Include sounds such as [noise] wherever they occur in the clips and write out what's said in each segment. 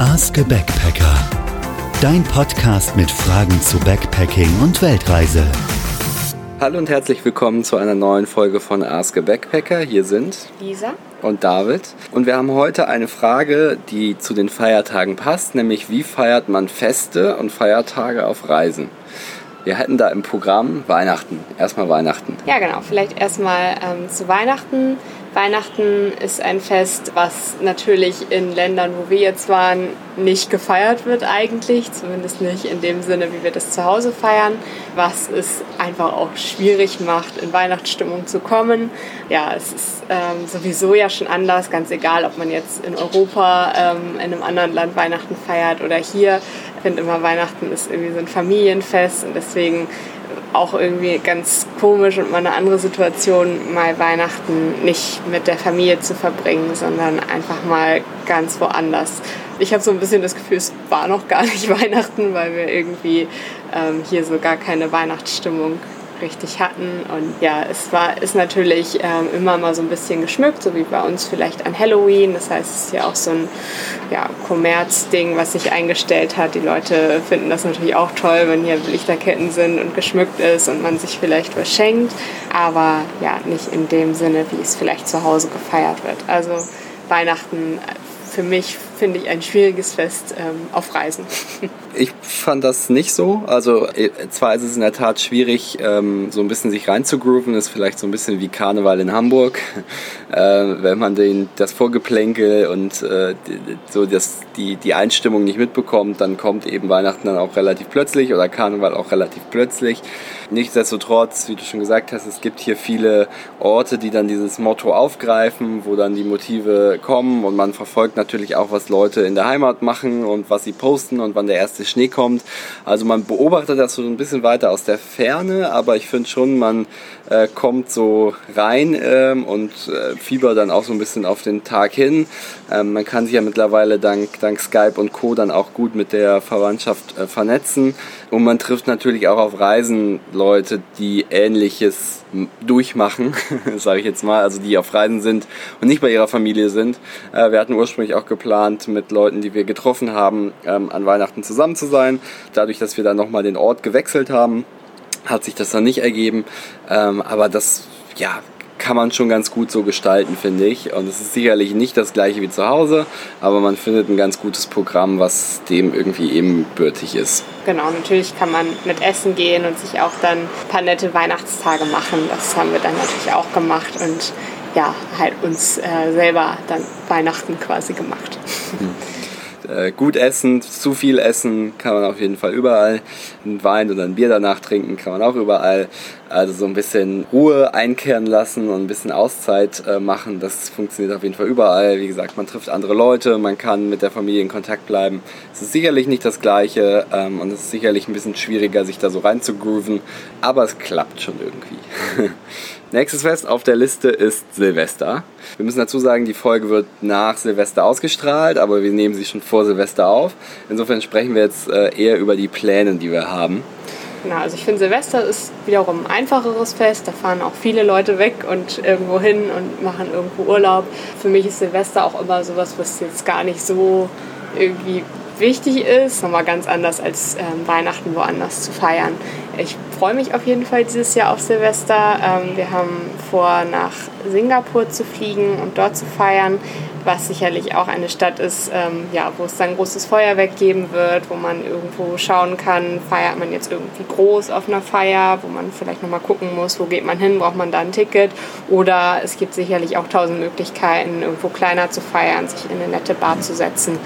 Ask a Backpacker. Dein Podcast mit Fragen zu Backpacking und Weltreise. Hallo und herzlich willkommen zu einer neuen Folge von Ask a Backpacker. Hier sind Lisa und David. Und wir haben heute eine Frage, die zu den Feiertagen passt, nämlich wie feiert man Feste und Feiertage auf Reisen? Wir hätten da im Programm Weihnachten. Erstmal Weihnachten. Ja, genau. Vielleicht erstmal ähm, zu Weihnachten. Weihnachten ist ein Fest, was natürlich in Ländern, wo wir jetzt waren, nicht gefeiert wird eigentlich, zumindest nicht in dem Sinne, wie wir das zu Hause feiern, was es einfach auch schwierig macht, in Weihnachtsstimmung zu kommen. Ja, es ist ähm, sowieso ja schon anders, ganz egal, ob man jetzt in Europa, ähm, in einem anderen Land Weihnachten feiert oder hier. Ich finde immer, Weihnachten ist irgendwie so ein Familienfest und deswegen auch irgendwie ganz komisch und mal eine andere Situation, mal Weihnachten nicht mit der Familie zu verbringen, sondern einfach mal ganz woanders. Ich habe so ein bisschen das Gefühl, es war noch gar nicht [laughs] Weihnachten, weil wir irgendwie ähm, hier so gar keine Weihnachtsstimmung richtig hatten. Und ja, es war, ist natürlich ähm, immer mal so ein bisschen geschmückt, so wie bei uns vielleicht an Halloween. Das heißt, es ist ja auch so ein ja, Kommerzding, was sich eingestellt hat. Die Leute finden das natürlich auch toll, wenn hier Lichterketten sind und geschmückt ist und man sich vielleicht was schenkt. Aber ja, nicht in dem Sinne, wie es vielleicht zu Hause gefeiert wird. Also Weihnachten für mich finde ich ein schwieriges Fest ähm, auf Reisen. [laughs] Ich fand das nicht so. Also äh, zwar ist es in der Tat schwierig, ähm, so ein bisschen sich reinzugrooven, ist vielleicht so ein bisschen wie Karneval in Hamburg, [laughs] äh, wenn man den, das Vorgeplänkel und äh, so das, die, die Einstimmung nicht mitbekommt, dann kommt eben Weihnachten dann auch relativ plötzlich oder Karneval auch relativ plötzlich. Nichtsdestotrotz, wie du schon gesagt hast, es gibt hier viele Orte, die dann dieses Motto aufgreifen, wo dann die Motive kommen und man verfolgt natürlich auch, was Leute in der Heimat machen und was sie posten und wann der erste Schnee kommt. Also man beobachtet das so ein bisschen weiter aus der Ferne, aber ich finde schon, man äh, kommt so rein ähm, und äh, fiebert dann auch so ein bisschen auf den Tag hin. Ähm, man kann sich ja mittlerweile dank, dank Skype und Co. dann auch gut mit der Verwandtschaft äh, vernetzen. Und man trifft natürlich auch auf Reisen Leute, die Ähnliches durchmachen, [laughs] sage ich jetzt mal, also die auf Reisen sind und nicht bei ihrer Familie sind. Äh, wir hatten ursprünglich auch geplant, mit Leuten, die wir getroffen haben, ähm, an Weihnachten zusammen zu sein. Dadurch, dass wir dann nochmal den Ort gewechselt haben, hat sich das dann nicht ergeben. Ähm, aber das, ja, kann man schon ganz gut so gestalten, finde ich. Und es ist sicherlich nicht das gleiche wie zu Hause, aber man findet ein ganz gutes Programm, was dem irgendwie ebenbürtig ist. Genau, natürlich kann man mit Essen gehen und sich auch dann ein paar nette Weihnachtstage machen. Das haben wir dann natürlich auch gemacht und ja, halt uns äh, selber dann Weihnachten quasi gemacht. Hm. Äh, gut essen, zu viel essen kann man auf jeden Fall überall. Ein Wein oder ein Bier danach trinken kann man auch überall. Also so ein bisschen Ruhe einkehren lassen und ein bisschen Auszeit äh, machen, das funktioniert auf jeden Fall überall. Wie gesagt, man trifft andere Leute, man kann mit der Familie in Kontakt bleiben. Es ist sicherlich nicht das Gleiche ähm, und es ist sicherlich ein bisschen schwieriger, sich da so rein zu grooven, aber es klappt schon irgendwie. [laughs] Nächstes Fest auf der Liste ist Silvester. Wir müssen dazu sagen, die Folge wird nach Silvester ausgestrahlt, aber wir nehmen sie schon vor Silvester auf. Insofern sprechen wir jetzt äh, eher über die Pläne, die wir haben. Genau, also ich finde Silvester ist wiederum ein einfacheres Fest. Da fahren auch viele Leute weg und irgendwo hin und machen irgendwo Urlaub. Für mich ist Silvester auch immer sowas, was jetzt gar nicht so irgendwie wichtig ist. Nochmal ganz anders als ähm, Weihnachten woanders zu feiern. Ich freue mich auf jeden Fall dieses Jahr auf Silvester. Ähm, wir haben vor, nach Singapur zu fliegen und dort zu feiern, was sicherlich auch eine Stadt ist, ähm, ja, wo es dann großes Feuerwerk geben wird, wo man irgendwo schauen kann, feiert man jetzt irgendwie groß auf einer Feier, wo man vielleicht nochmal gucken muss, wo geht man hin, braucht man da ein Ticket. Oder es gibt sicherlich auch tausend Möglichkeiten, irgendwo kleiner zu feiern, sich in eine nette Bar zu setzen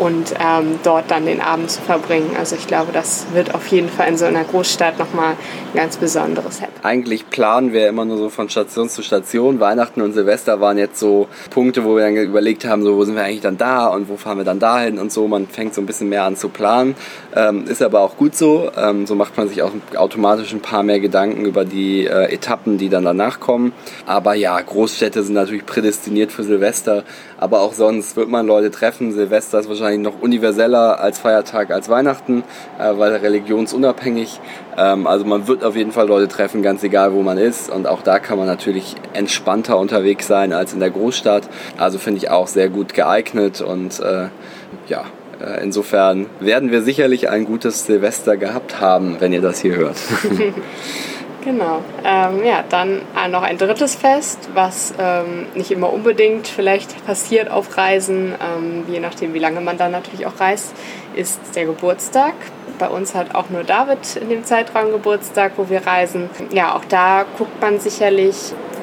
und ähm, dort dann den Abend zu verbringen. Also ich glaube, das wird auf jeden Fall in so einer Großstadt nochmal ein ganz besonderes Happen. Eigentlich planen wir immer nur so von Station zu Station. Weihnachten und Silvester waren jetzt so Punkte, wo wir dann überlegt haben, so wo sind wir eigentlich dann da und wo fahren wir dann dahin und so. Man fängt so ein bisschen mehr an zu planen. Ähm, ist aber auch gut so. Ähm, so macht man sich auch automatisch ein paar mehr Gedanken über die äh, Etappen, die dann danach kommen. Aber ja, Großstädte sind natürlich prädestiniert für Silvester. Aber auch sonst wird man Leute treffen. Silvester ist wahrscheinlich wahrscheinlich noch universeller als Feiertag als Weihnachten, äh, weil religionsunabhängig. Ähm, also man wird auf jeden Fall Leute treffen, ganz egal wo man ist. Und auch da kann man natürlich entspannter unterwegs sein als in der Großstadt. Also finde ich auch sehr gut geeignet und äh, ja, äh, insofern werden wir sicherlich ein gutes Silvester gehabt haben, wenn ihr das hier hört. [laughs] Genau. Ähm, ja, dann noch ein drittes Fest, was ähm, nicht immer unbedingt vielleicht passiert auf Reisen, ähm, je nachdem, wie lange man dann natürlich auch reist, ist der Geburtstag. Bei uns hat auch nur David in dem Zeitraum Geburtstag, wo wir reisen. Ja, auch da guckt man sicherlich,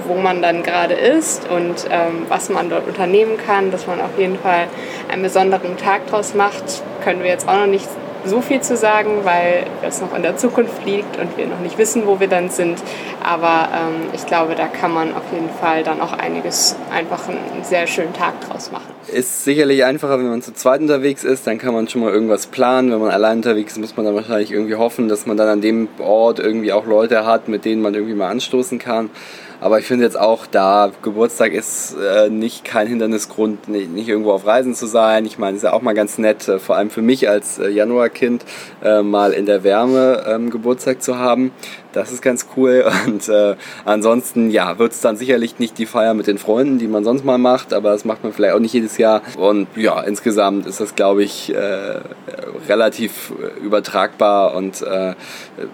wo man dann gerade ist und ähm, was man dort unternehmen kann, dass man auf jeden Fall einen besonderen Tag draus macht. Können wir jetzt auch noch nicht so viel zu sagen, weil es noch in der Zukunft liegt und wir noch nicht wissen, wo wir dann sind. Aber ähm, ich glaube, da kann man auf jeden Fall dann auch einiges einfach einen sehr schönen Tag draus machen. Ist sicherlich einfacher, wenn man zu zweit unterwegs ist, dann kann man schon mal irgendwas planen. Wenn man allein unterwegs ist, muss man dann wahrscheinlich irgendwie hoffen, dass man dann an dem Ort irgendwie auch Leute hat, mit denen man irgendwie mal anstoßen kann. Aber ich finde jetzt auch da, Geburtstag ist äh, nicht kein Hindernisgrund, nicht, nicht, irgendwo auf Reisen zu sein. Ich meine, ist ja auch mal ganz nett, äh, vor allem für mich als äh, Januarkind, äh, mal in der Wärme ähm, Geburtstag zu haben. Das ist ganz cool. [laughs] Und äh, ansonsten, ja, wird es dann sicherlich nicht die Feier mit den Freunden, die man sonst mal macht, aber das macht man vielleicht auch nicht jedes Jahr. Und ja, insgesamt ist das, glaube ich, äh, relativ übertragbar und äh,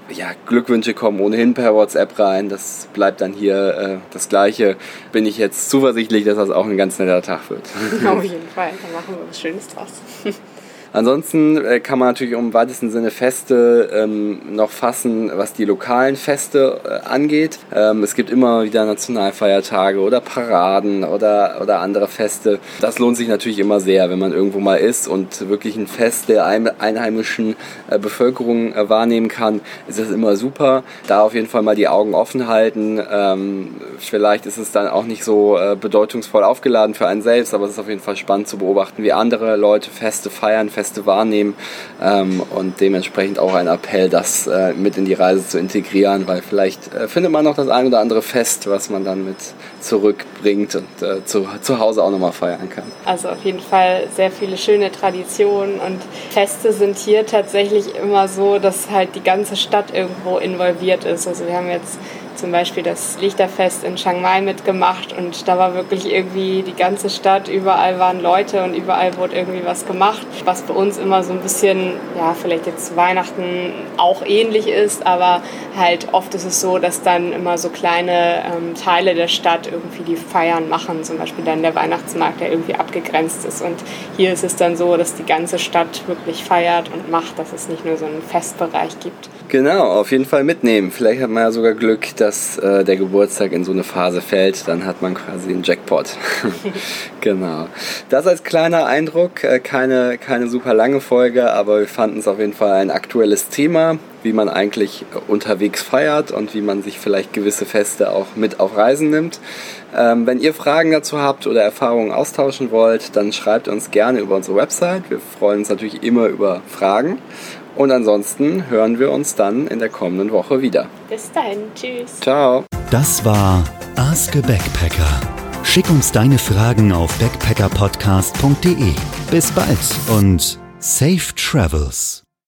ja, Glückwünsche kommen ohnehin per WhatsApp rein. Das bleibt dann hier äh, das Gleiche. Bin ich jetzt zuversichtlich, dass das auch ein ganz netter Tag wird. Auf [laughs] jeden Fall, da machen wir was Schönes draus. [laughs] Ansonsten äh, kann man natürlich im weitesten Sinne Feste ähm, noch fassen, was die lokalen Feste äh, angeht. Ähm, es gibt immer wieder Nationalfeiertage oder Paraden oder, oder andere Feste. Das lohnt sich natürlich immer sehr, wenn man irgendwo mal ist und wirklich ein Fest der einheimischen äh, Bevölkerung äh, wahrnehmen kann, ist das immer super. Da auf jeden Fall mal die Augen offen halten. Ähm, vielleicht ist es dann auch nicht so äh, bedeutungsvoll aufgeladen für einen selbst, aber es ist auf jeden Fall spannend zu beobachten, wie andere Leute Feste feiern, Feste Feste wahrnehmen ähm, und dementsprechend auch ein Appell, das äh, mit in die Reise zu integrieren, weil vielleicht äh, findet man noch das ein oder andere Fest, was man dann mit zurückbringt und äh, zu, zu Hause auch nochmal feiern kann. Also auf jeden Fall sehr viele schöne Traditionen und Feste sind hier tatsächlich immer so, dass halt die ganze Stadt irgendwo involviert ist. Also wir haben jetzt zum Beispiel das Lichterfest in Chiang Mai mitgemacht und da war wirklich irgendwie die ganze Stadt, überall waren Leute und überall wurde irgendwie was gemacht, was bei uns immer so ein bisschen, ja, vielleicht jetzt Weihnachten auch ähnlich ist, aber halt oft ist es so, dass dann immer so kleine ähm, Teile der Stadt irgendwie die Feiern machen, zum Beispiel dann der Weihnachtsmarkt, der irgendwie abgegrenzt ist und hier ist es dann so, dass die ganze Stadt wirklich feiert und macht, dass es nicht nur so einen Festbereich gibt. Genau, auf jeden Fall mitnehmen. Vielleicht hat man ja sogar Glück, dass äh, der Geburtstag in so eine Phase fällt. Dann hat man quasi einen Jackpot. [laughs] genau. Das als kleiner Eindruck. Äh, keine, keine super lange Folge, aber wir fanden es auf jeden Fall ein aktuelles Thema, wie man eigentlich unterwegs feiert und wie man sich vielleicht gewisse Feste auch mit auf Reisen nimmt. Ähm, wenn ihr Fragen dazu habt oder Erfahrungen austauschen wollt, dann schreibt uns gerne über unsere Website. Wir freuen uns natürlich immer über Fragen. Und ansonsten hören wir uns dann in der kommenden Woche wieder. Bis dahin, tschüss. Ciao. Das war Ask a Backpacker. Schick uns deine Fragen auf backpackerpodcast.de. Bis bald und safe travels.